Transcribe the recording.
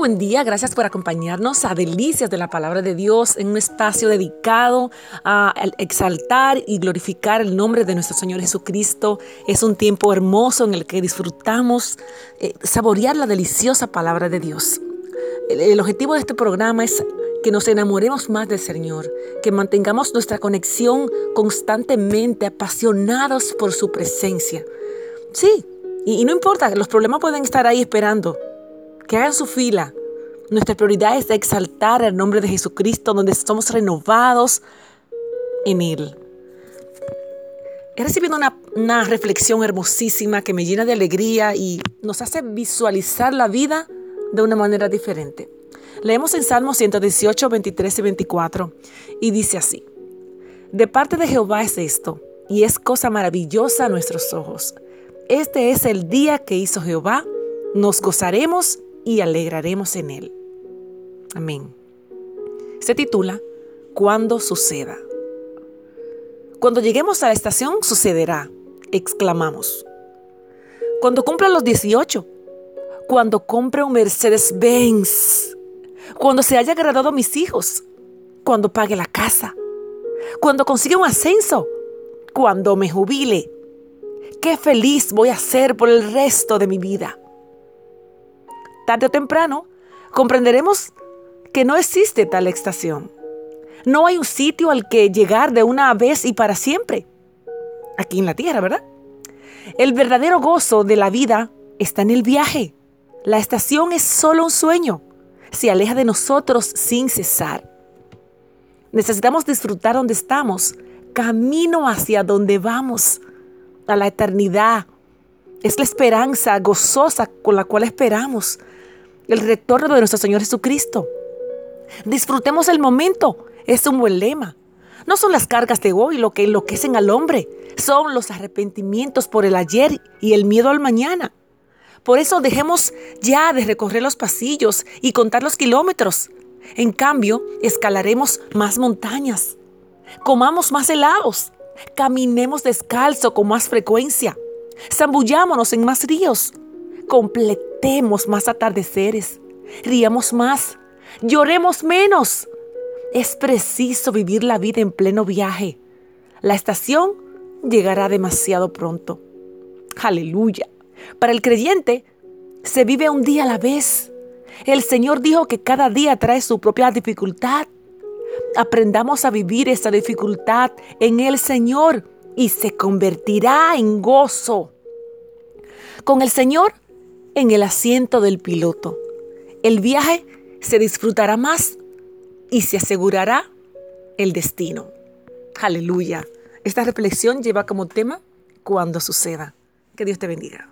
buen día, gracias por acompañarnos a Delicias de la Palabra de Dios en un espacio dedicado a exaltar y glorificar el nombre de nuestro Señor Jesucristo. Es un tiempo hermoso en el que disfrutamos eh, saborear la deliciosa Palabra de Dios. El, objetivo de este programa es que nos enamoremos más del Señor, que mantengamos nuestra conexión constantemente apasionados por su presencia. Sí, y, y no importa, los problemas pueden estar ahí esperando que hagan su fila. Nuestra prioridad es exaltar el nombre de Jesucristo, donde somos renovados en Él. He recibido una, una, reflexión hermosísima que me llena de alegría y nos hace visualizar la vida de una manera diferente. Leemos en Salmos 118, 23 y 24 y dice así, De parte de Jehová es esto, y es cosa maravillosa a nuestros ojos. Este es el día que hizo Jehová, nos gozaremos y alegraremos en él. Amén. Se titula Cuando suceda. Cuando lleguemos a la estación sucederá, exclamamos. Cuando cumpla los 18, cuando compre un Mercedes-Benz, cuando se haya graduado mis hijos, cuando pague la casa, cuando consiga un ascenso, cuando me jubile. Qué feliz voy a ser por el resto de mi vida tarde o temprano, comprenderemos que no existe tal estación. No hay un sitio al que llegar de una vez y para siempre. Aquí en la tierra, ¿verdad? El verdadero gozo de la vida está en el viaje. La estación es solo un sueño. Se aleja de nosotros sin cesar. Necesitamos disfrutar donde estamos, camino hacia donde vamos, a la eternidad. Es la esperanza gozosa con la cual esperamos el retorno de nuestro Señor Jesucristo. Disfrutemos el momento, es un buen lema. No son las cargas de hoy lo que enloquecen al hombre, son los arrepentimientos por el ayer y el miedo al mañana. Por eso dejemos ya de recorrer los pasillos y contar los kilómetros. En cambio, escalaremos más montañas, comamos más helados, caminemos descalzo con más frecuencia, zambullámonos en más ríos, completemos más atardeceres, riamos más, lloremos menos. Es preciso vivir la vida en pleno viaje. La estación llegará demasiado pronto. Aleluya. Para el creyente se vive un día a la vez. El Señor dijo que cada día trae su propia dificultad. Aprendamos a vivir esa dificultad en el Señor y se convertirá en gozo. Con el Señor en el asiento del piloto. El viaje se disfrutará más y se asegurará el destino. Aleluya. Esta reflexión lleva como tema cuando suceda. Que Dios te bendiga.